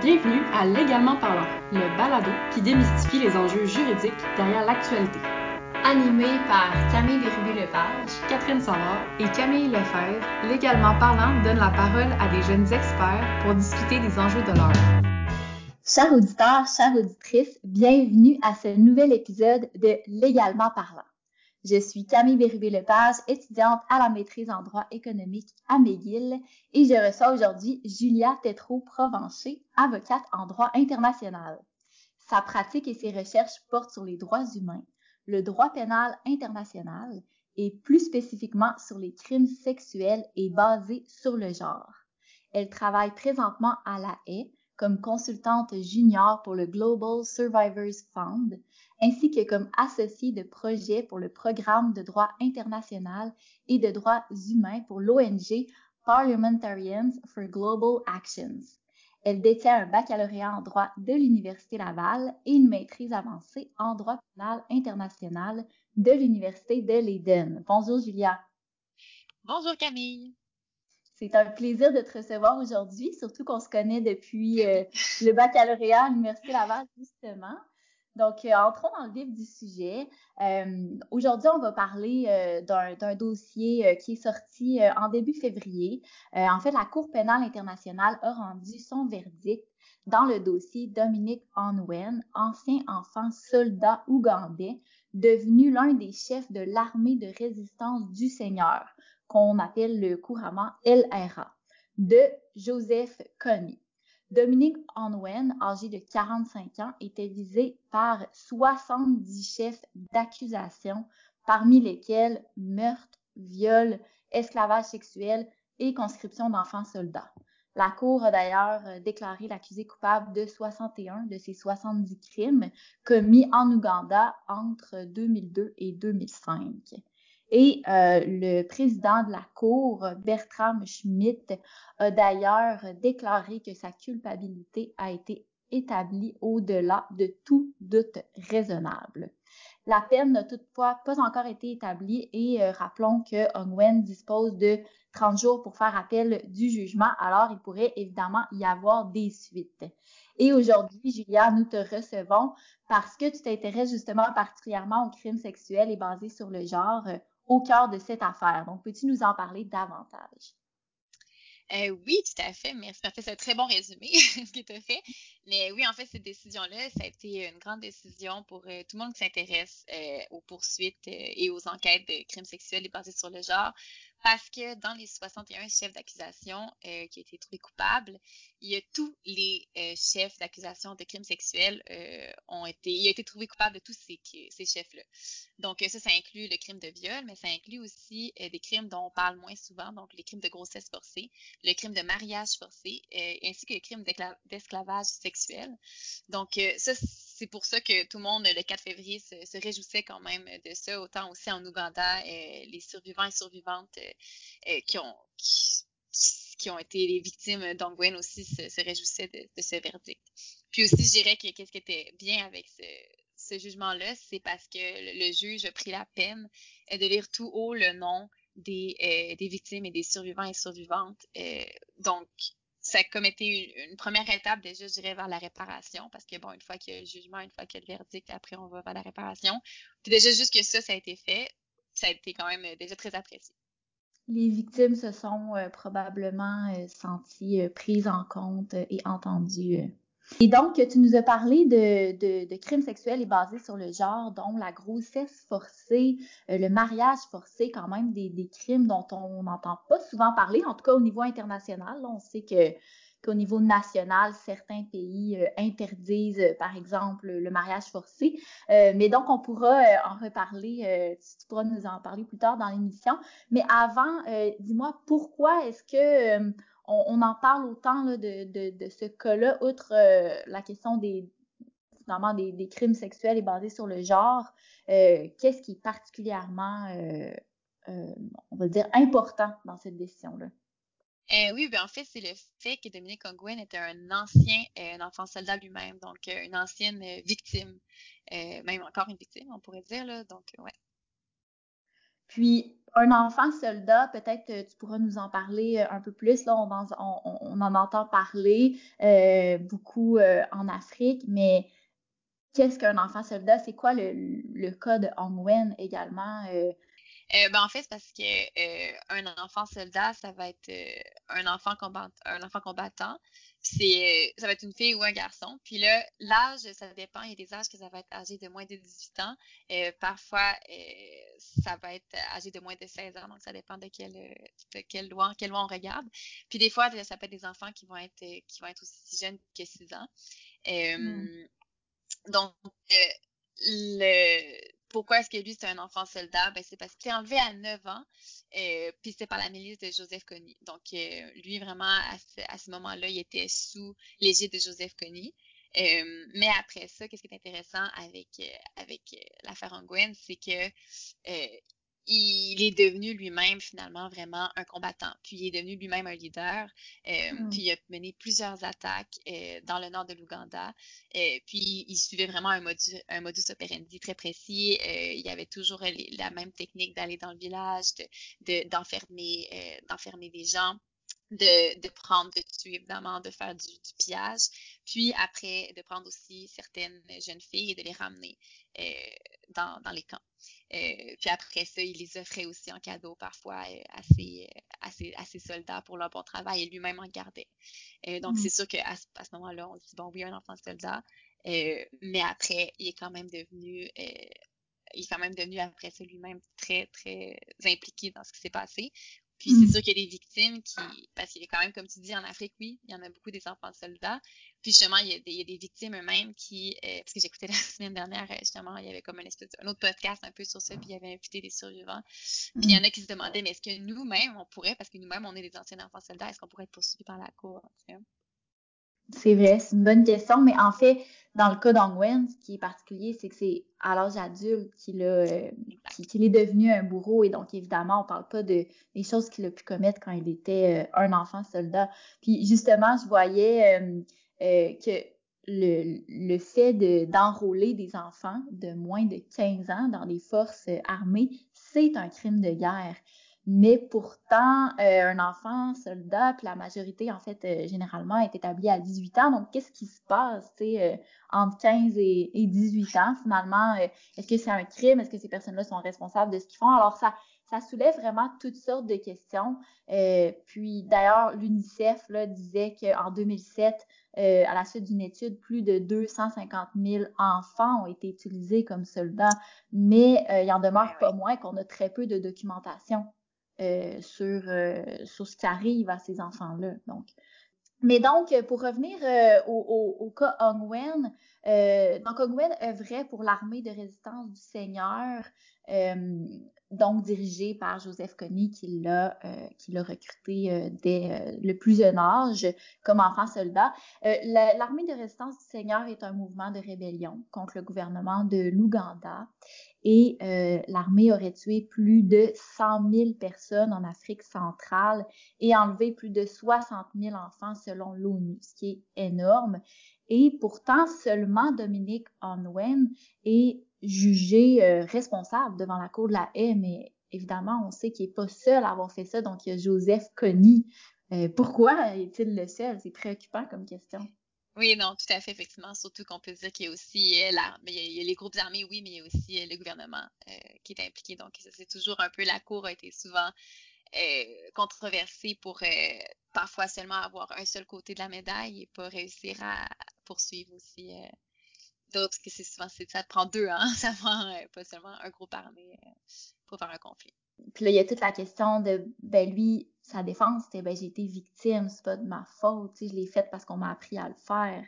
Bienvenue à Légalement parlant, le balado qui démystifie les enjeux juridiques derrière l'actualité. Animé par Camille Bérubé-Lepage, Catherine Savard et Camille Lefebvre, Légalement parlant donne la parole à des jeunes experts pour discuter des enjeux de l'heure. Chers auditeurs, chères auditrices, bienvenue à ce nouvel épisode de Légalement parlant. Je suis Camille Bérubé-Lepage, étudiante à la maîtrise en droit économique à McGill et je reçois aujourd'hui Julia Tétrault-Provencher, avocate en droit international. Sa pratique et ses recherches portent sur les droits humains, le droit pénal international et plus spécifiquement sur les crimes sexuels et basés sur le genre. Elle travaille présentement à la haie comme consultante junior pour le Global Survivors Fund, ainsi que comme associée de projet pour le programme de droit international et de droits humains pour l'ONG Parliamentarians for Global Actions. Elle détient un baccalauréat en droit de l'Université Laval et une maîtrise avancée en droit pénal international de l'Université de Leiden. Bonjour Julia. Bonjour Camille. C'est un plaisir de te recevoir aujourd'hui, surtout qu'on se connaît depuis euh, le baccalauréat à l'Université Laval, justement. Donc, euh, entrons dans le vif du sujet. Euh, aujourd'hui, on va parler d'un dossier qui est sorti en début février. en fait, la Cour pénale internationale a rendu son verdict dans le dossier Dominique Onwen, ancien enfant soldat ougandais, devenu l'un des chefs de l'armée de résistance du Seigneur, qu'on appelle couramment LRA, de Joseph Kony. Dominique Onwen, âgé de 45 ans, était visé par 70 chefs d'accusation, parmi lesquels meurtre, viol, esclavage sexuel et conscription d'enfants soldats. La Cour a d'ailleurs déclaré l'accusé coupable de 61 de ces 70 crimes commis en Ouganda entre 2002 et 2005. Et euh, le président de la Cour, Bertram Schmidt, a d'ailleurs déclaré que sa culpabilité a été établie au-delà de tout doute raisonnable. La peine n'a toutefois pas encore été établie et euh, rappelons que Ongwen dispose de 30 jours pour faire appel du jugement, alors il pourrait évidemment y avoir des suites. Et aujourd'hui, Julia, nous te recevons parce que tu t'intéresses justement particulièrement aux crimes sexuels et basés sur le genre au cœur de cette affaire. Donc, peux-tu nous en parler davantage? Euh, oui, tout à fait. Merci. En fait, c'est un très bon résumé, ce que tu as fait. Mais oui, en fait, cette décision-là, ça a été une grande décision pour euh, tout le monde qui s'intéresse euh, aux poursuites et aux enquêtes de crimes sexuels et basés sur le genre. Parce que dans les 61 chefs d'accusation euh, qui ont été trouvés coupables, il y a tous les euh, chefs d'accusation de crimes sexuels euh, ont été, il a été trouvé coupable de tous ces, ces chefs-là. Donc ça, ça inclut le crime de viol, mais ça inclut aussi des crimes dont on parle moins souvent, donc les crimes de grossesse forcée, le crime de mariage forcé, ainsi que le crime d'esclavage sexuel. Donc ça, c'est pour ça que tout le monde, le 4 février, se, réjouissait quand même de ça. Autant aussi en Ouganda, euh, les survivants et survivantes euh, euh, qui, ont, qui, ont été les victimes d'Ongwen aussi se, réjouissaient de, ce verdict. Puis aussi, je dirais que qu'est-ce qui était bien avec ce, jugement-là, c'est parce que le, juge a pris la peine de lire tout haut le nom des, des victimes et des survivants et survivantes. donc, ça a comme été une, première étape déjà, je dirais, vers la réparation, parce que bon, une fois qu'il y a le jugement, une fois qu'il y a le verdict, après on va vers la réparation. Puis déjà, juste que ça, ça a été fait, ça a été quand même euh, déjà très apprécié. Les victimes se sont euh, probablement euh, senties prises en compte et entendues et donc, tu nous as parlé de, de, crimes sexuels et basés sur le genre, dont la grossesse forcée, euh, le mariage forcé, quand même des, des crimes dont on n'entend pas souvent parler, en tout cas au niveau international. on sait que qu'au niveau national, certains pays euh, interdisent, euh, par exemple, le mariage forcé. mais donc, on pourra en reparler, tu pourras nous en parler plus tard dans l'émission. Mais avant, dis-moi, pourquoi est-ce que on, en parle autant de, ce cas-là, outre euh, la question des, des, crimes sexuels et basés sur le genre, euh, qu'est-ce qui est particulièrement, euh, on va dire, important dans cette décision-là? oui, bien en fait, c'est le fait que Dominique Ongwen était un ancien enfant soldat lui-même, donc une ancienne victime, même encore une victime, on pourrait dire. Là, donc, ouais. Puis, un enfant soldat, peut-être tu pourras nous en parler un peu plus. Là, on en, entend parler beaucoup en Afrique, mais qu'est-ce qu'un enfant soldat? C'est quoi le, le, cas de Hongwen également? Euh, ben, en fait, c'est parce que euh, un enfant soldat, ça va être euh, un enfant combattant, un enfant combattant. C'est, ça va être une fille ou un garçon. Puis là, l'âge, ça dépend. Il y a des âges que ça va être âgé de moins de 18 ans. parfois, ça va être âgé de moins de 16 ans. Donc, ça dépend de quelle, de quelle loi, quelle loi on regarde. Puis des fois, ça peut être des enfants qui vont être, qui vont être aussi jeunes que 6 ans. Hmm. Donc, le pourquoi est-ce que lui, c'est un enfant soldat? Ben, c'est parce qu'il est enlevé à 9 ans, euh, puis c'est par la milice de Joseph Kony. Donc, euh, lui, vraiment, à ce, moment-là, il était sous l'égide de Joseph Kony. Euh, mais après ça, qu'est-ce qui est intéressant avec, avec l'affaire Angwen, c'est que il est devenu lui-même finalement vraiment un combattant. Puis il est devenu lui-même un leader. Euh, hmm. Puis il a mené plusieurs attaques euh, dans le nord de l'Ouganda. Euh, puis il suivait vraiment un modus, un modus operandi très précis. il y avait toujours la même technique d'aller dans le village, d'enfermer de, d'enfermer des gens. De, de, prendre, de tuer, évidemment, de faire du, du, pillage, puis après, de prendre aussi certaines jeunes filles et de les ramener dans, dans les camps. Euh, puis après ça, il les offrait aussi en cadeau parfois euh, à, ses, à, ses, soldats pour leur bon travail et lui-même en gardait. Euh, donc, mm. c'est sûr qu'à à ce moment-là, on dit, bon, oui, un enfant soldat, mais après, il est quand même devenu il est quand même devenu après ça lui-même très, très impliqué dans ce qui s'est passé. Puis c'est mm. sûr qu'il y a des victimes qui, parce qu'il y a quand même, comme tu dis, en Afrique, oui, il y en a beaucoup des enfants soldats. Puis justement, il y a des, il y a des victimes eux-mêmes qui, euh, parce que j'écoutais la semaine dernière, euh, justement, il y avait comme un, espèce, un autre podcast un peu sur ça, puis il y avait invité des survivants. Puis il y en a qui se demandaient, mais est-ce que nous-mêmes, on pourrait, parce que nous-mêmes, on est des anciens enfants soldats, est-ce qu'on pourrait être poursuivis par la cour? C'est vrai, c'est une bonne question, mais en fait, dans le cas d'Angwen, ce qui est particulier, c'est que c'est à l'âge adulte qu'il euh, est devenu un bourreau et donc évidemment, on parle pas de des choses qu'il a pu commettre quand il était euh, un enfant soldat. Puis justement, je voyais euh, que le, le fait d'enrôler des enfants de moins de 15 ans dans les forces armées, c'est un crime de guerre. Mais pourtant, euh, un enfant soldat, puis la majorité, en fait, euh, généralement, est établie à 18 ans. Donc, qu'est-ce qui se passe, tu sais, euh, entre 15 et, 18 ans, finalement? Est-ce que c'est un crime? Est-ce que ces personnes-là sont responsables de ce qu'ils font? Alors, ça, ça soulève vraiment toutes sortes de questions. puis, d'ailleurs, l'UNICEF là, disait qu'en 2007, à la suite d'une étude, plus de 250 000 enfants ont été utilisés comme soldats, mais il en demeure pas moins qu'on a très peu de documentation euh, sur, euh, sur ce qui arrive à ces enfants-là. Donc, mais donc, pour revenir euh, au, au, cas Ongwen, euh, donc Ongwen œuvrait pour l'armée de résistance du Seigneur, donc dirigée par Joseph Kony, qui l'a l'a recruté dès le plus jeune âge comme enfant soldat. l'armée de résistance du Seigneur est un mouvement de rébellion contre le gouvernement de l'Ouganda et euh, l'armée aurait tué plus de 100 000 personnes en Afrique centrale et enlevé plus de 60 000 enfants selon l'ONU, ce qui est énorme. Et pourtant, seulement Dominique Onwen est jugé euh, responsable devant la cour de la haie, mais évidemment, on sait qu'il n'est pas seul à avoir fait ça, donc il y a Joseph Conny. Euh, pourquoi est-il le seul? C'est préoccupant comme question. Oui, non, tout à fait, effectivement. Surtout qu'on peut dire qu'il y a aussi euh, il, y a, les groupes armés, oui, mais il y a aussi le gouvernement qui est impliqué. Donc, c'est toujours un peu la cour a été souvent controversée pour parfois seulement avoir un seul côté de la médaille et pas réussir à poursuivre aussi d'autres, que c'est souvent ça prend deux, hein, ça prend pas seulement un groupe armé pour faire un conflit. Puis là, il y a toute la question de, ben lui, sa défense, c'était, ben j'ai été victime, c'est pas de ma faute, tu sais, je l'ai fait parce qu'on m'a appris à le faire.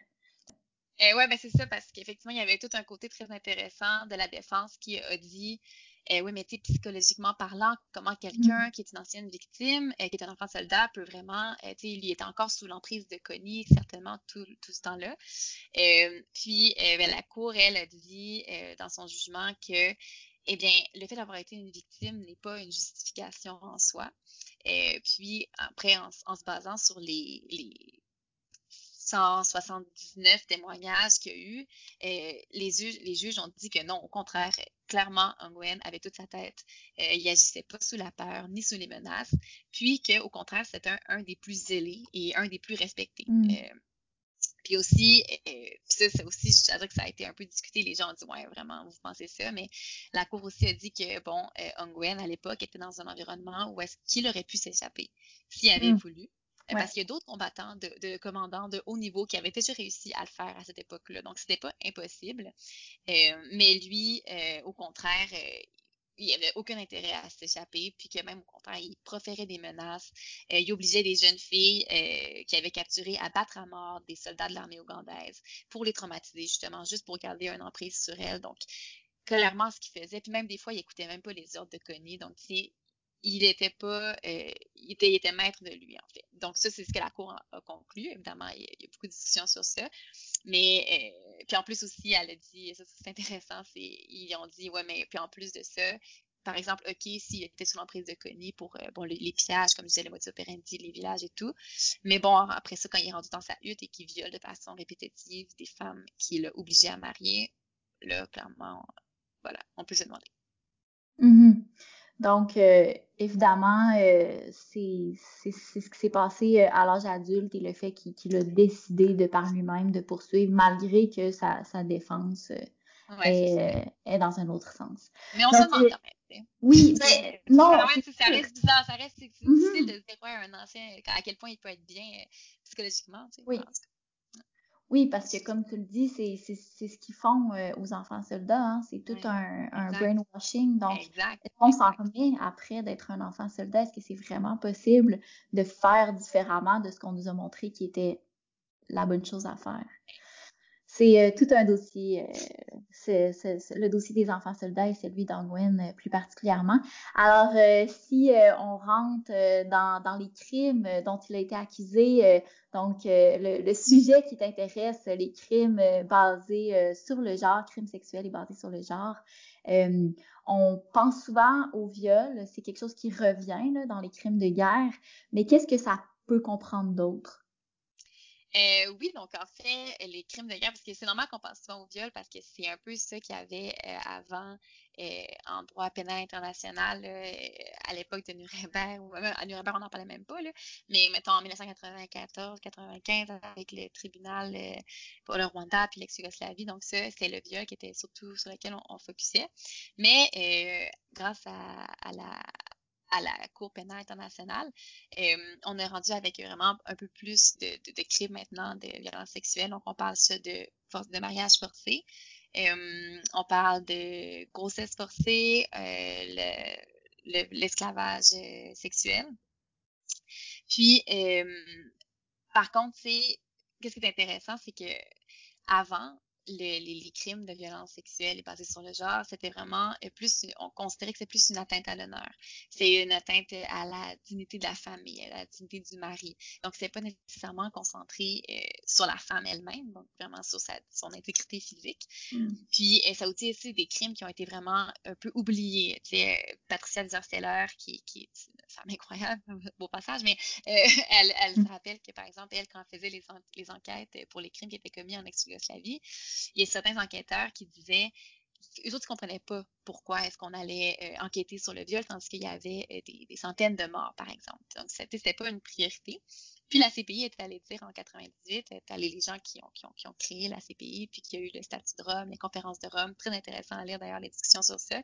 Eh ouais, ben c'est ça, parce qu'effectivement, il y avait tout un côté très intéressant de la défense qui a dit, eh oui, mais tu psychologiquement parlant, comment quelqu'un mm. qui est une ancienne victime, euh, qui est un enfant soldat, peut vraiment, euh, tu sais, il était encore sous l'emprise de Connie, certainement tout, tout ce temps-là. Euh, puis, ben, la Cour, elle, a dit dans son jugement que eh bien, le fait d'avoir été une victime n'est pas une justification en soi. Euh, puis, après, en, se basant sur les, les 179 témoignages qu'il y a eu, euh, les, juges, les juges ont dit que non, au contraire, clairement, Ongwen avait toute sa tête. Euh, il agissait pas sous la peur ni sous les menaces, puis qu'au contraire, c'était un, des plus zélés et un des plus respectés. Mm. Euh, puis aussi, euh, ça, ça aussi, je dirais que ça a été un peu discuté. Les gens ont dit, ouais, vraiment, vous pensez ça. Mais la Cour aussi a dit que, bon, Ongwen, à l'époque, était dans un environnement où est-ce qu'il aurait pu s'échapper s'il avait mm. voulu. Parce qu'il y a d'autres combattants, de, commandants de haut niveau qui avaient déjà réussi à le faire à cette époque-là. Donc, c'était pas impossible. Euh, mais lui, euh, au contraire, euh, il avait aucun intérêt à s'échapper, puis que même au contraire, il proférait des menaces. il obligeait des jeunes filles qui avaient capturé à battre à mort des soldats de l'armée ougandaise pour les traumatiser, justement, juste pour garder un emprise sur elles. Donc, clairement, ce qu'il faisait. Puis même des fois, il écoutait même pas les ordres de Connie. Donc, il était pas, euh, il, était, il était maître de lui, en fait. Donc, ça, c'est ce que la Cour a, conclu. Évidemment, il y, a, beaucoup de discussions sur ça. Mais, euh, puis en plus aussi, elle a dit, ça, c'est intéressant, c'est, ils ont dit, ouais, mais puis en plus de ça, par exemple, OK, s'il était sous l'emprise de Connie pour euh, bon, les, pillages, comme je disais, les motifs operandi, les villages et tout. Mais bon, après ça, quand il est rendu dans sa hutte et qu'il viole de façon répétitive des femmes qu'il a obligées à marier, là, clairement, voilà, on peut se demander. Mm-hmm. Donc, euh, évidemment, euh, c'est ce qui s'est passé euh, à l'âge adulte et le fait qu'il a décidé de par lui-même de poursuivre malgré que sa, sa défense est, est, dans un autre sens. Mais on se demande quand même. Oui, mais non. ça reste bizarre, ça reste difficile mm-hmm. de dire ouais, un ancien, à quel point il peut être bien psychologiquement. Tu sais, oui. Oui, parce que comme tu le dis, c'est ce qu'ils font euh, aux enfants soldats. Hein? C'est tout un, un brainwashing. Donc, est-ce qu'on s'en remet après d'être un enfant soldat? Est-ce que c'est vraiment possible de faire différemment de ce qu'on nous a montré qui était la bonne chose à faire? C'est euh, tout un dossier. Euh, le dossier des enfants soldats et celui d'Angwen euh, plus particulièrement. Alors, si on rentre dans, dans, les crimes dont il a été accusé, donc le, le, sujet qui t'intéresse, les crimes basés sur le genre, crimes sexuels et basés sur le genre, on pense souvent au viol, c'est quelque chose qui revient là, dans les crimes de guerre, mais qu'est-ce que ça peut comprendre d'autre? Euh, oui, donc en fait, les crimes de guerre, parce que c'est normal qu'on pense souvent au viol, parce que c'est un peu ça qu'il y avait euh, avant euh, en droit pénal international à l'époque de Nuremberg, ou même à Nuremberg, on n'en parlait même pas, là, mais mettons en 1994-95 avec le tribunal pour le Rwanda puis l'ex-Yougoslavie, donc ça, c'était le viol qui était surtout sur lequel on, on focusait. Mais grâce à, à la à la Cour pénale internationale. Euh, on est rendu avec vraiment un peu plus de, crimes maintenant de violence sexuelle. Donc, on parle de, de mariage forcé. Euh, on parle de grossesse forcée, euh, l'esclavage sexuel. Puis, par contre, c'est qu'est-ce qui est intéressant, c'est que avant, les, crimes de violence sexuelle basés sur le genre, c'était vraiment euh, plus, on considérait que c'est plus une atteinte à l'honneur. C'est une atteinte à la dignité de la famille, à la dignité du mari. Donc, c'est pas nécessairement concentré euh, sur la femme elle-même, donc vraiment sur sa, son intégrité physique. Mm. Puis, euh, ça a aussi des crimes qui ont été vraiment un peu oubliés. Tu sais, Patricia Desersteller, qui, qui est une femme incroyable, beau passage, mais elle, elle se mm. rappelle que, par exemple, elle, quand elle faisait les, les enquêtes pour les crimes qui étaient commis en ex-Yougoslavie, il y a certains enquêteurs qui disaient eux autres ne comprenaient pas pourquoi est-ce qu'on allait euh, enquêter sur le viol, tandis qu'il y avait euh, des, centaines de morts, par exemple. Donc, c'était, n'était pas une priorité. Puis la CPI est allée dire en 98, est allée les gens qui ont, qui, ont, qui ont créé la CPI, puis qui a eu le statut de Rome, les conférences de Rome, très intéressant à lire d'ailleurs les discussions sur ça.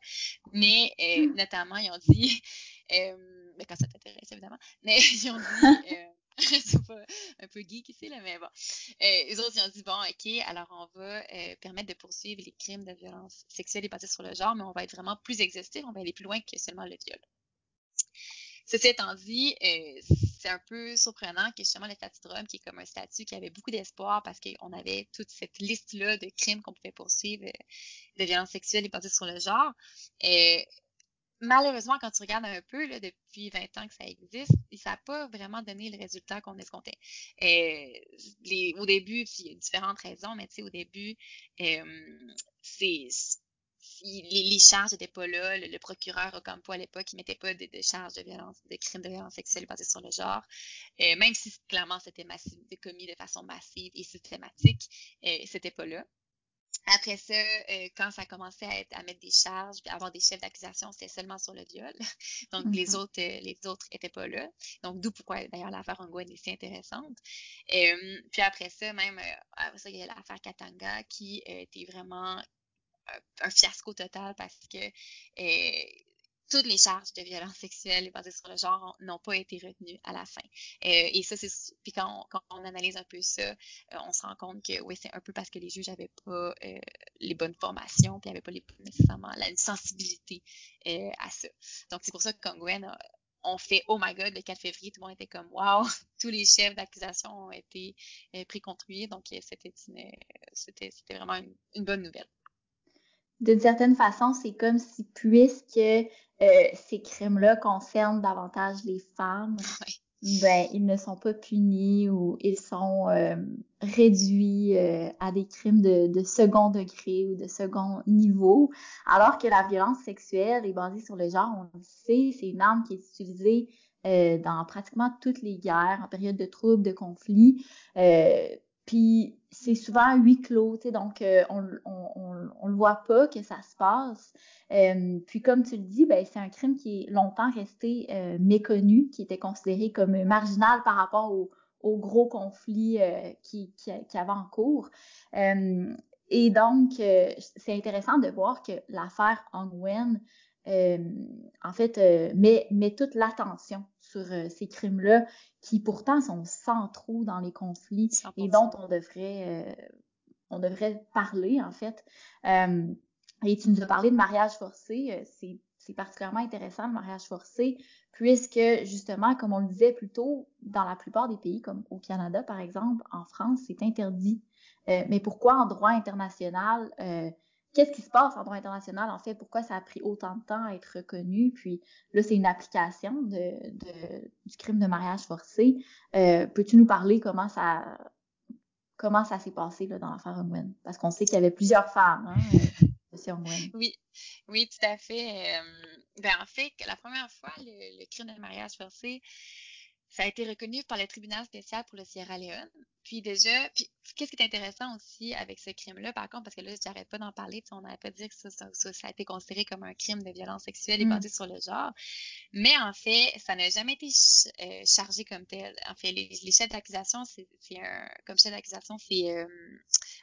Mais euh, mm. notamment, ils ont dit, mais quand ça t'intéresse évidemment, mais ils ont dit, c'est pas un peu geek ici, là, mais bon. Euh, eux autres, ils ont dit, bon, OK, alors on va euh, permettre de poursuivre les crimes de violence sexuelle et basés sur le genre, mais on va être vraiment plus exhaustif, on va aller plus loin que seulement le viol. Ceci étant dit, euh, c'est un peu surprenant que justement le statut de Rome, qui est comme un statut qui avait beaucoup d'espoir parce qu'on avait toute cette liste-là de crimes qu'on pouvait poursuivre de violence sexuelle et basés sur le genre, malheureusement, quand tu regardes un peu, là, depuis 20 ans que ça existe, ça n'a pas vraiment donné le résultat qu'on escomptait. Euh, au début, il y a différentes raisons, mais tu sais, au début, euh, c'est les, les, charges n'étaient pas là. Le, procureur Ocampo à l'époque, il mettait pas de, charges de violence, de crimes de violence sexuelle basés sur le genre. Euh, même si clairement c'était commis de façon massive et systématique, c'était pas là. Après ça, euh, quand ça commençait à, être, à mettre des charges, à avoir des chefs d'accusation, c'était seulement sur le viol. Donc, les mm-hmm. autres euh, les autres étaient pas là. Donc, d'où pourquoi, d'ailleurs, l'affaire Angouane est si intéressante. Euh, puis après ça, même, après ça, il y a l'affaire Katanga qui était vraiment un fiasco total parce que toutes les charges de violence sexuelle basées sur le genre n'ont pas été retenues à la fin. Euh, et ça, c'est puis quand on, quand on, analyse un peu ça, euh, on se rend compte que oui, c'est un peu parce que les juges n'avaient pas euh, les bonnes formations, puis n'avaient pas les, nécessairement la sensibilité à ça. Donc c'est pour ça que quand Gwen on fait oh my god le 4 février, tout le monde était comme wow, tous les chefs d'accusation ont été pris contre lui, donc c'était c'était vraiment une bonne nouvelle d'une certaine façon, c'est comme si puisque euh, ces crimes-là concernent davantage les femmes, ben ils ne sont pas punis ou ils sont euh, réduits euh, à des crimes de, de, second degré ou de second niveau, alors que la violence sexuelle est basée sur le genre, on le sait, c'est une arme qui est utilisée dans pratiquement toutes les guerres, en période de troubles, de conflits. Puis c'est souvent huis clos, donc euh, on, on, on, on, le voit pas que ça se passe. Euh, puis comme tu le dis, ben c'est un crime qui est longtemps resté euh, méconnu, qui était considéré comme marginal par rapport au, au gros conflit qui, qui, qui, avait en cours. et donc c'est intéressant de voir que l'affaire Wen en fait met, met toute l'attention sur ces crimes-là qui pourtant sont centraux dans les conflits et dont on devrait, euh, on devrait parler, en fait. Euh, et tu nous as parlé de mariage forcé. Euh, c'est, c'est particulièrement intéressant, le mariage forcé, puisque, justement, comme on le disait plus tôt, dans la plupart des pays, comme au Canada, par exemple, en France, c'est interdit. mais pourquoi en droit international, qu'est-ce qui se passe en droit international, en fait, pourquoi ça a pris autant de temps à être reconnu? Puis là, c'est une application de, du crime de mariage forcé. Euh, Peux-tu nous parler comment ça comment ça s'est passé là, dans l'affaire Ongwen? Parce qu'on sait qu'il y avait plusieurs femmes, hein, euh, Oui, oui, tout à fait. Euh, ben, en fait, la première fois, le crime de mariage forcé, ça a été reconnu par le tribunal spécial pour le Sierra Leone. Puis déjà, puis qu'est-ce qui est intéressant aussi avec ce crime-là, par contre, parce que là, j'arrête pas d'en parler, on n'avait pas dit que ça, ça, a été considéré comme un crime de violence sexuelle et mm. basé sur le genre. Mais en fait, ça n'a jamais été euh, chargé comme tel. En fait, les, chefs d'accusation, c'est un, comme chef d'accusation, c'est euh,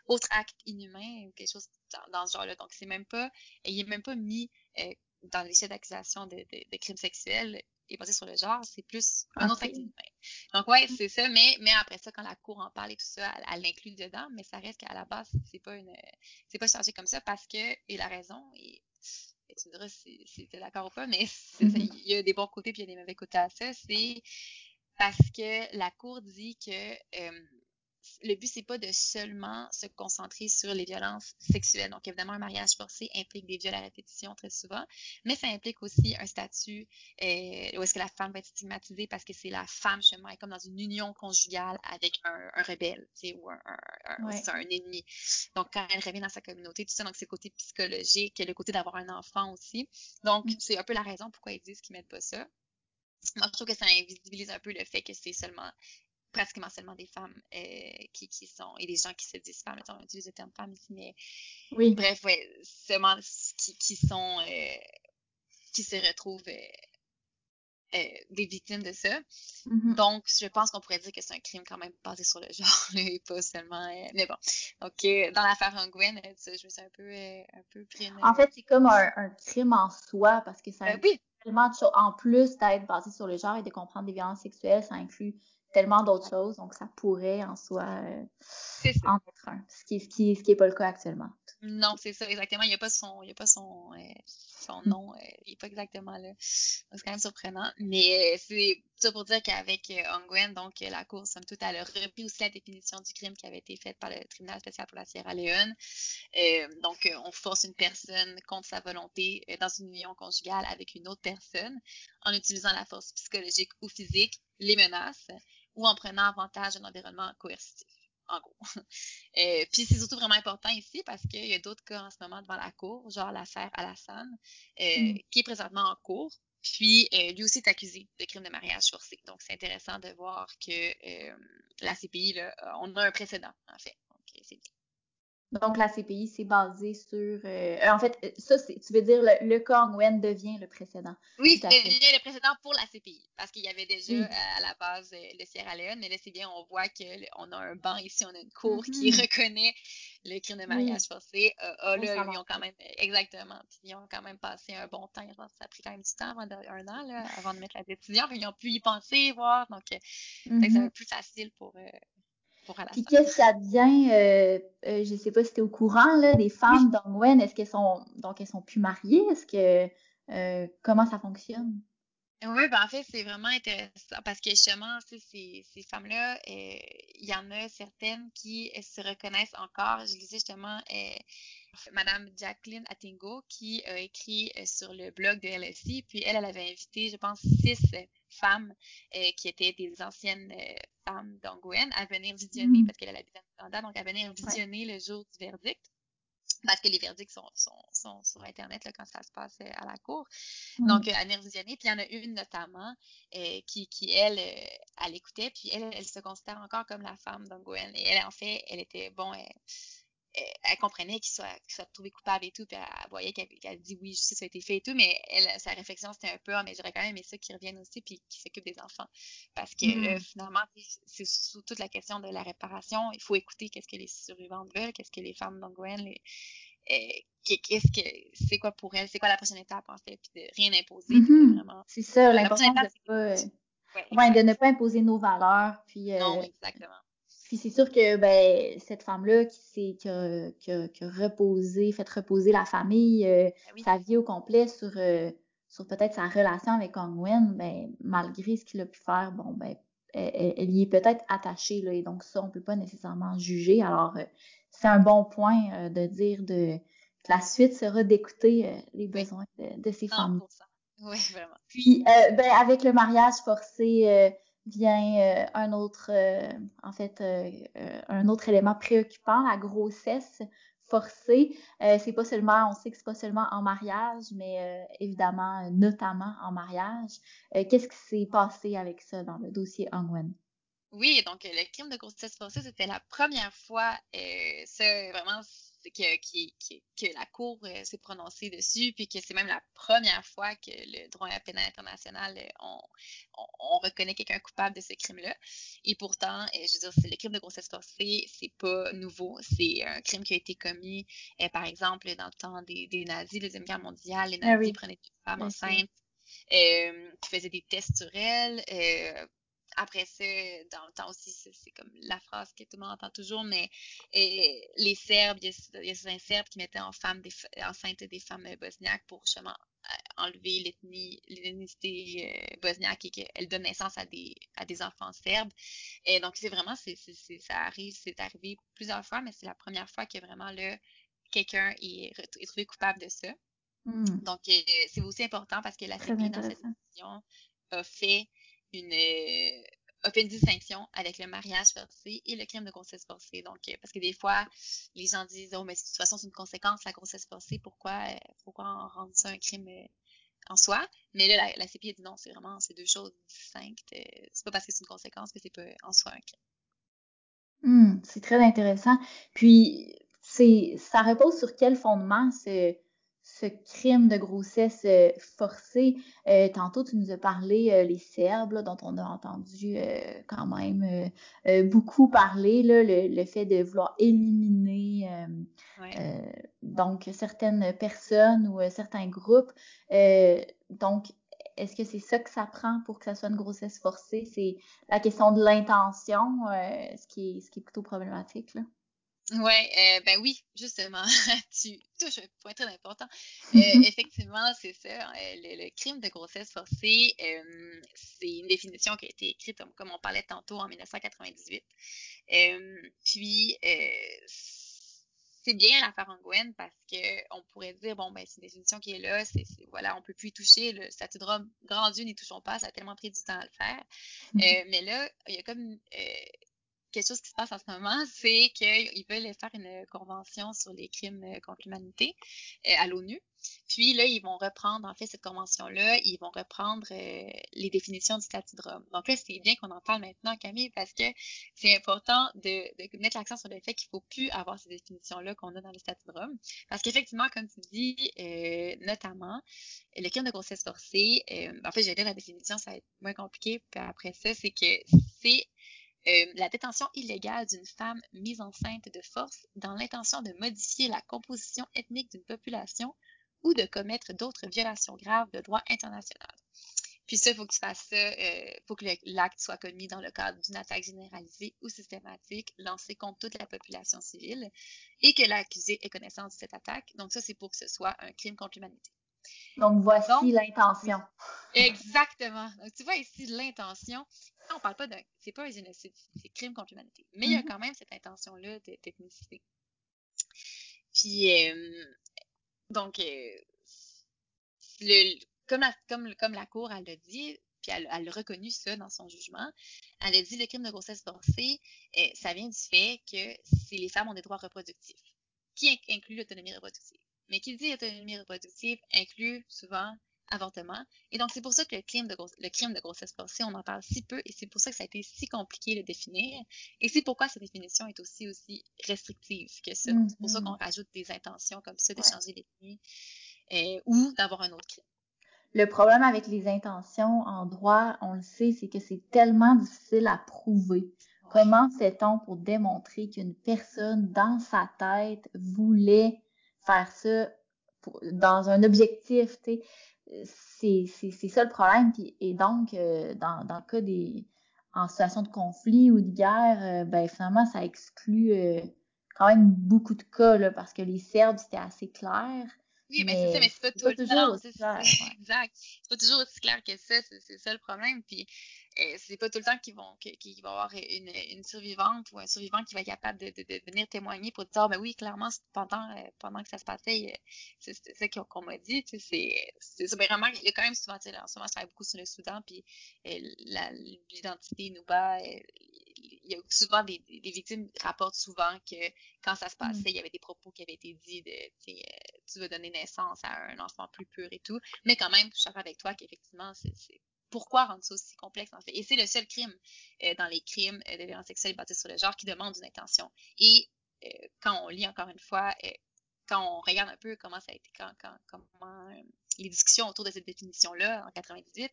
autre acte inhumain ou quelque chose dans, ce genre-là. Donc, c'est même pas, il est même pas mis euh, dans les chefs d'accusation de, de, de crimes sexuels est basé sur le genre, c'est plus un autre Donc ouais, c'est ça, mais, mais après ça, quand la cour en parle et tout ça, elle, l'inclut dedans, mais ça reste qu'à la base, c'est pas une c'est pas chargé comme ça parce que, et la raison, et, tu me diras si, si tu es d'accord ou pas, mais il y a des bons côtés puis il y a des mauvais côtés à ça, c'est parce que la cour dit que euh, le but, c'est pas de seulement se concentrer sur les violences sexuelles. Donc, évidemment, un mariage forcé implique des viols à répétition très souvent, mais ça implique aussi un statut euh, où est-ce que la femme va être stigmatisée parce que c'est la femme, justement, est comme dans une union conjugale avec un, un rebelle, ou un, un, un, ennemi. Donc, quand elle revient dans sa communauté, tout ça, donc c'est le côté psychologique, le côté d'avoir un enfant aussi. Donc, mm. c'est un peu la raison pourquoi ils disent qu'ils mettent pas ça. Moi, je trouve que ça invisibilise un peu le fait que c'est seulement pratiquement seulement des femmes euh, qui, qui, sont, et des gens qui se disent femmes, on utilise le terme femme ici, mais oui. bref, ouais, seulement qui, qui sont, euh, qui se retrouvent euh, des victimes de ça. Mm-hmm. Donc, je pense qu'on pourrait dire que c'est un crime quand même basé sur le genre, et pas seulement, mais bon. Donc, dans l'affaire Angwen, je me suis un peu, un peu pris En fait, c'est comme un, un, crime en soi, parce que ça oui. tellement de choses, en plus d'être basé sur le genre et de comprendre des violences sexuelles, ça inclut tellement d'autres choses, donc ça pourrait en soi euh, en être un, ce qui, ce qui, ce qui est pas le cas actuellement. Non, c'est ça, exactement. Il n'y a pas son, il y a pas son, euh, son mm. nom, euh, il n'est pas exactement là. C'est quand même surprenant. Mais c'est ça pour dire qu'avec Ongwen, donc la Cour, somme toute, elle a repris aussi la définition du crime qui avait été faite par le tribunal spécial pour la Sierra Leone. donc, on force une personne contre sa volonté dans une union conjugale avec une autre personne en utilisant la force psychologique ou physique, les menaces ou en prenant avantage d'un environnement coercitif, en gros. Euh, puis c'est surtout vraiment important ici parce qu'il y a d'autres cas en ce moment devant la cour, genre l'affaire Alassane, euh, mm. qui est présentement en cours. Puis euh, lui aussi est accusé de crime de mariage forcé. Donc c'est intéressant de voir que la CPI, là, on a un précédent, en fait. Donc c'est bien. Donc, la CPI, c'est basé sur... Euh, en fait, ça, tu veux dire le, le cas Nguyen devient le précédent. Oui, devient le précédent pour la CPI, parce qu'il y avait déjà à la base le Sierra Leone, mais là, c'est bien, on voit qu'on a un banc ici, on a une cour qui mm-hmm. reconnaît le crime de mariage forcé. Ah, là, ils ont quand même... Exactement. Puis, ils ont quand même passé un bon temps. Ça a pris quand même du temps, avant de, un an, là, avant de mettre la décision. Puis, ils ont pu y penser, voir. Donc, ça va être plus facile pour... Puis qu'est-ce que ça devient, euh, euh, je sais pas si tu es au courant, là, des femmes d'Ongwen, est-ce qu'elles sont donc elles sont plus mariées? Est-ce que euh, comment ça fonctionne? Oui, ben en fait, c'est vraiment intéressant parce que justement, ces, ces femmes-là, il y en a certaines qui se reconnaissent encore. Je lisais justement Madame Jacqueline Attingo qui a écrit sur le blog de LSI, puis elle, elle avait invité, je pense, six femmes euh, qui étaient des anciennes euh, femmes d'Angouenne à venir visionner, mm. parce qu'elle habitait en Canada, donc à venir visionner le jour du verdict. Parce que les verdicts sont, sont, sont sur Internet là, quand ça se passe euh, à la cour. Mm. Donc, à venir visionner. Puis, il y en a une notamment qui, qui, elle, elle écoutait. Puis, elle, elle se considère encore comme la femme d'Angouenne. Et elle, en fait, elle était, bon, elle, elle comprenait qu'il soit, qu soit trouvé coupable et tout, puis elle, voyait qu'elle dit oui, je sais, ça a été fait et tout, mais elle, sa réflexion, c'était un peu, ah, mais j'aurais quand même aimé ça qui revienne aussi, puis qui s'occupe des enfants. Parce que mm. finalement, c'est sous toute la question de la réparation, il faut écouter qu'est-ce que les survivantes veulent, qu'est-ce que les femmes d'Angwen, qu'est-ce que c'est quoi pour elles, c'est quoi la prochaine étape en fait, puis de rien imposer, mm-hmm. vraiment. C'est ça, l'important de, pas, euh, ouais, de ne pas imposer nos valeurs, puis. Euh, non, exactement. Puis c'est sûr que ben, cette femme-là qui, qui, a, qui, qui a reposé, fait reposer la famille, euh, ben sa vie au complet sur, euh, sur peut-être sa relation avec Wen, ben, malgré ce qu'il a pu faire, bon, ben, elle, y est peut-être attachée, là, et donc ça, on peut pas nécessairement juger. Alors, euh, c'est un bon point de dire de, que la suite sera d'écouter les besoins de, de ces femmes. Oui, vraiment. Puis, ben, avec le mariage forcé, vient euh, un autre, euh, en fait, euh, un autre élément préoccupant, la grossesse forcée. c'est pas seulement, on sait que c'est pas seulement en mariage, mais évidemment, notamment en mariage. Qu'est-ce qui s'est passé avec ça dans le dossier Angwen? Oui, donc le crime de grossesse forcée, c'était la première fois, ça vraiment que, que, la Cour euh, s'est prononcée dessus, puis que c'est même la première fois que le droit pénal international, euh, on, on, reconnaît quelqu'un coupable de ce crime-là. Et pourtant, euh, je veux dire, c'est le crime de grossesse forcée, c'est pas nouveau. C'est un crime qui a été commis, par exemple, dans le temps des, des nazis, la Deuxième Guerre mondiale. Les ah nazis prenaient des femmes enceintes, qui faisaient des tests sur elles après ça, dans le temps aussi, c'est comme la phrase que tout le monde entend toujours, mais les Serbes, il y, a, certains Serbes qui mettaient en femme des, enceintes des femmes bosniaques pour justement euh, enlever l'ethnie, l'ethnicité euh, bosniaque et qu'elles donnent naissance à des, à des enfants serbes. Et donc, c'est vraiment, c'est, ça arrive, c'est arrivé plusieurs fois, mais c'est la première fois que vraiment là, quelqu'un est, est trouvé coupable de ça. Hmm. Donc, euh, c'est aussi important parce que la CPI, dans cette décision, a fait une euh, a distinction avec le mariage forcé et le crime de grossesse forcée. Donc, euh, parce que des fois, les gens disent, oh, mais de toute façon, c'est une conséquence, la grossesse forcée, pourquoi, euh, pourquoi on rend ça un crime en soi? Mais là, la, CPI a dit non, c'est vraiment, deux choses distinctes. c'est pas parce que c'est une conséquence que c'est pas en soi un crime. Hmm, c'est très intéressant. Puis, c'est, ça repose sur quel fondement c'est ce crime de grossesse euh, forcée. Euh, tantôt, tu nous as parlé euh, les Serbes, dont on a entendu quand même beaucoup parler, là, le, fait de vouloir éliminer donc certaines personnes ou certains groupes. donc, est-ce que c'est ça que ça prend pour que ça soit une grossesse forcée? C'est la question de l'intention, ce, qui est, ce qui est plutôt problématique. Là. Ouais, euh, ben oui, justement, tu touches un point très important. Euh, effectivement, c'est ça. Euh, le, crime de grossesse forcée, c'est une définition qui a été écrite, comme, on parlait tantôt, en 1998. puis, c'est bien l'affaire Angwen parce que on pourrait dire bon ben c'est une définition qui est là, c'est voilà on peut plus y toucher, le statut de Rome, grand Dieu n'y touchons pas, ça a tellement pris du temps à le faire. Mm-hmm. mais là il y a comme quelque chose qui se passe en ce moment, c'est qu'ils veulent faire une convention sur les crimes contre l'humanité à l'ONU. Puis là, ils vont reprendre, en fait, cette convention-là, ils vont reprendre les définitions du statut de Rome. Donc là, c'est bien qu'on en parle maintenant, Camille, parce que c'est important de, mettre l'accent sur le fait qu'il ne faut plus avoir ces définitions-là qu'on a dans le statut de Rome. Parce qu'effectivement, comme tu dis, notamment, le crime de grossesse forcée, en fait, j'ai la définition, ça va être moins compliqué. Puis après ça, c'est que c'est euh, la détention illégale d'une femme mise enceinte de force dans l'intention de modifier la composition ethnique d'une population ou de commettre d'autres violations graves de droit international. Puis ça, il faut que tu ça, euh, faut que l'acte soit commis dans le cadre d'une attaque généralisée ou systématique lancée contre toute la population civile et que l'accusé ait connaissance de cette attaque. Donc ça, c'est pour que ce soit un crime contre l'humanité. Donc, voici l'intention. Exactement. Donc, tu vois ici l'intention. On parle pas d'un. C'est pas un génocide, c'est crime contre l'humanité. Mais il y a mm-hmm. quand même cette intention-là de technicité. Puis, euh, donc, euh, le, comme, la, comme, comme la Cour, elle l'a dit, puis elle, elle, a reconnu ça dans son jugement. Elle a dit le crime de grossesse forcée, euh, ça vient du fait que si les femmes ont des droits reproductifs, qui inclut l'autonomie reproductive. Mais qui dit autonomie reproductive inclut souvent avortement. Et donc, c'est pour ça que le crime, de le crime de grossesse forcée, on en parle si peu et c'est pour ça que ça a été si compliqué de le définir. Et c'est pourquoi cette définition est aussi aussi restrictive que ça. C'est pour ça mm-hmm. qu'on rajoute des intentions comme ça de changer l'ethnie euh, ou d'avoir un autre crime. Le problème avec les intentions en droit, on le sait, c'est que c'est tellement difficile à prouver. Comment fait-on pour démontrer qu'une personne dans sa tête voulait faire ça dans un objectif, tu sais. C'est ça le problème. et donc, euh, dans, dans le cas des. en situation de conflit ou de guerre, euh, ben finalement, ça exclut euh, quand même beaucoup de cas, là, parce que les Serbes, c'était assez clair. Oui, mais, c'est ça, mais c'est pas, pas, toujours aussi clair. Exact. C'est pas toujours aussi clair que ça, c'est ça le problème. Puis c'est pas tout le temps qu'ils vont qu'il va y avoir une, une, survivante ou un survivant qui va être capable de, de, de venir témoigner pour dire ben oui clairement pendant euh, pendant que ça se passait euh, c'est ça qu'on m'a dit tu sais c'est c'est vraiment il y a quand même souvent tu sais en ce moment je travaille beaucoup sur le Soudan puis l'identité nous bat il y a souvent des, des, victimes rapportent souvent que quand ça se mm. passait, il y avait des propos qui avaient été dits de tu vas donner naissance à un enfant plus pur et tout. Mais quand même, je suis avec toi qu'effectivement, c'est pourquoi rendre ça aussi complexe en fait. Et c'est le seul crime euh, dans les crimes euh, de violence sexuelle bâtis sur le genre qui demande une intention. Et euh, quand on lit encore une fois, quand on regarde un peu comment ça a été, quand, comment les discussions autour de cette définition-là en 98,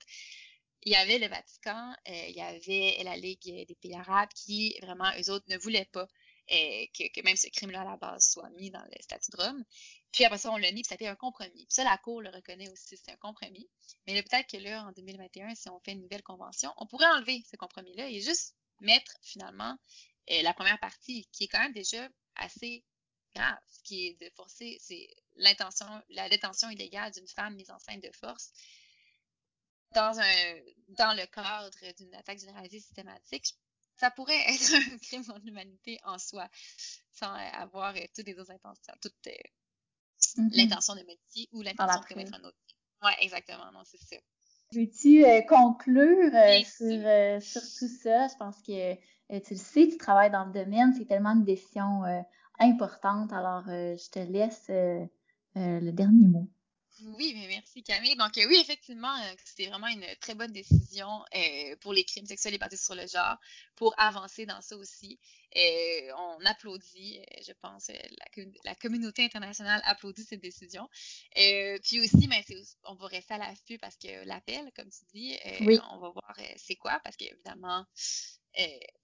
il y avait le Vatican, il y avait la Ligue des pays arabes qui vraiment, eux autres, ne voulaient pas que, même ce crime-là à la base soit mis dans le statut de Rome. Puis après ça, on l'a mis, puis ça été un compromis. Puis ça, la Cour le reconnaît aussi, c'est un compromis. Mais peut-être que là, en 2021, si on fait une nouvelle convention, on pourrait enlever ce compromis-là et juste mettre finalement euh, la première partie, qui est quand même déjà assez grave, qui est de forcer, c'est l'intention, la détention illégale d'une femme mise enceinte de force dans un dans le cadre d'une attaque généralisée systématique ça pourrait être un crime contre l'humanité en soi, sans avoir euh, toutes les autres intentions, toute euh, mm-hmm. l'intention de modifier ou l'intention de commettre un autre. Ouais, exactement, non, c'est ça. Veux-tu euh, conclure sur, sur, tout ça? Je pense que tu le sais, tu travailles dans le domaine, c'est tellement une décision importante. Alors, je te laisse le dernier mot. Oui, mais merci Camille. Donc euh, oui, effectivement, euh, c'était vraiment une très bonne décision euh, pour les crimes sexuels et basés sur le genre, pour avancer dans ça aussi. on applaudit, je pense, la, la, communauté internationale applaudit cette décision. puis aussi, ben, on va rester à l'affût parce que l'appel, comme tu dis, on va voir c'est quoi, parce qu'évidemment,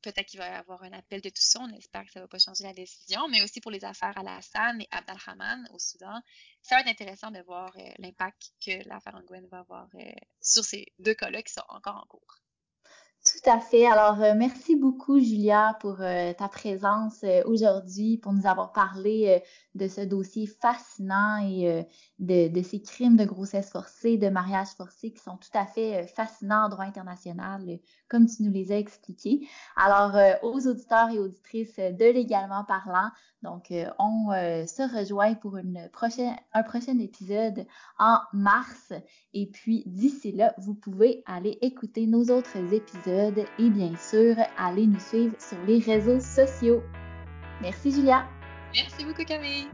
peut-être qu'il va y avoir un appel de tout ça. On espère que ça ne va pas changer la décision. Mais aussi pour les affaires Hassan et Abdelrahman au Soudan, ça va être intéressant de voir euh, l'impact que l'affaire Nguyen va avoir euh, sur ces deux cas-là qui sont encore en cours. Tout à fait. Alors, euh, merci beaucoup, Julia, pour euh, ta présence euh, aujourd'hui, pour nous avoir parlé de ce dossier fascinant et de, de, ces crimes de grossesse forcée, de mariage forcé qui sont tout à fait fascinants en droit international, comme tu nous les as expliqués. Alors, aux auditeurs et auditrices de Légalement parlant, donc, on se rejoint pour une prochaine, un prochain épisode en mars. Et puis, d'ici là, vous pouvez aller écouter nos autres épisodes et bien sûr, allez nous suivre sur les réseaux sociaux. Merci Julia. Merci beaucoup Camille.